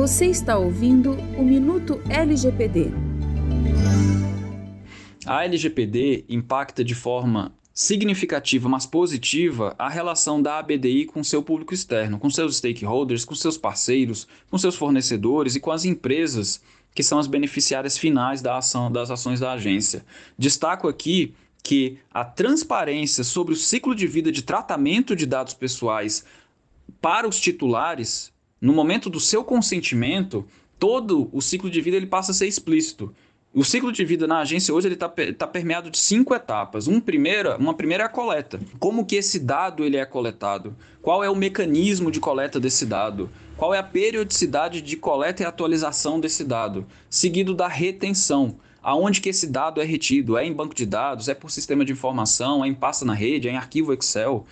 Você está ouvindo o Minuto LGPD. A LGPD impacta de forma significativa, mas positiva, a relação da ABDI com seu público externo, com seus stakeholders, com seus parceiros, com seus fornecedores e com as empresas que são as beneficiárias finais da ação, das ações da agência. Destaco aqui que a transparência sobre o ciclo de vida de tratamento de dados pessoais para os titulares, no momento do seu consentimento, todo o ciclo de vida ele passa a ser explícito. O ciclo de vida na agência hoje está tá permeado de cinco etapas. Um primeira, uma primeira é a coleta. Como que esse dado ele é coletado? Qual é o mecanismo de coleta desse dado? Qual é a periodicidade de coleta e atualização desse dado? Seguido da retenção. Aonde que esse dado é retido? É em banco de dados? É por sistema de informação? É em pasta na rede? É em arquivo Excel?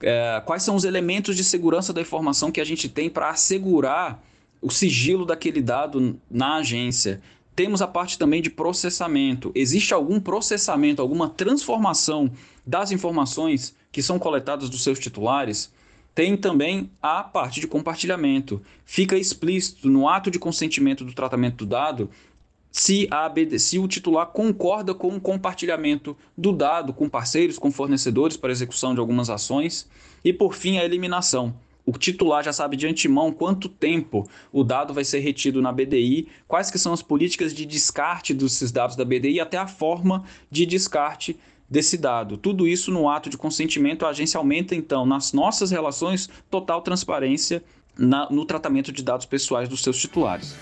É, quais são os elementos de segurança da informação que a gente tem para assegurar o sigilo daquele dado na agência? Temos a parte também de processamento. Existe algum processamento, alguma transformação das informações que são coletadas dos seus titulares? Tem também a parte de compartilhamento. Fica explícito no ato de consentimento do tratamento do dado se, a ABD, se o titular concorda com o compartilhamento do dado com parceiros, com fornecedores para execução de algumas ações. E por fim, a eliminação. O titular já sabe de antemão quanto tempo o dado vai ser retido na BDI, quais que são as políticas de descarte desses dados da BDI e até a forma de descarte desse dado. Tudo isso no ato de consentimento, a agência aumenta então nas nossas relações total transparência na, no tratamento de dados pessoais dos seus titulares.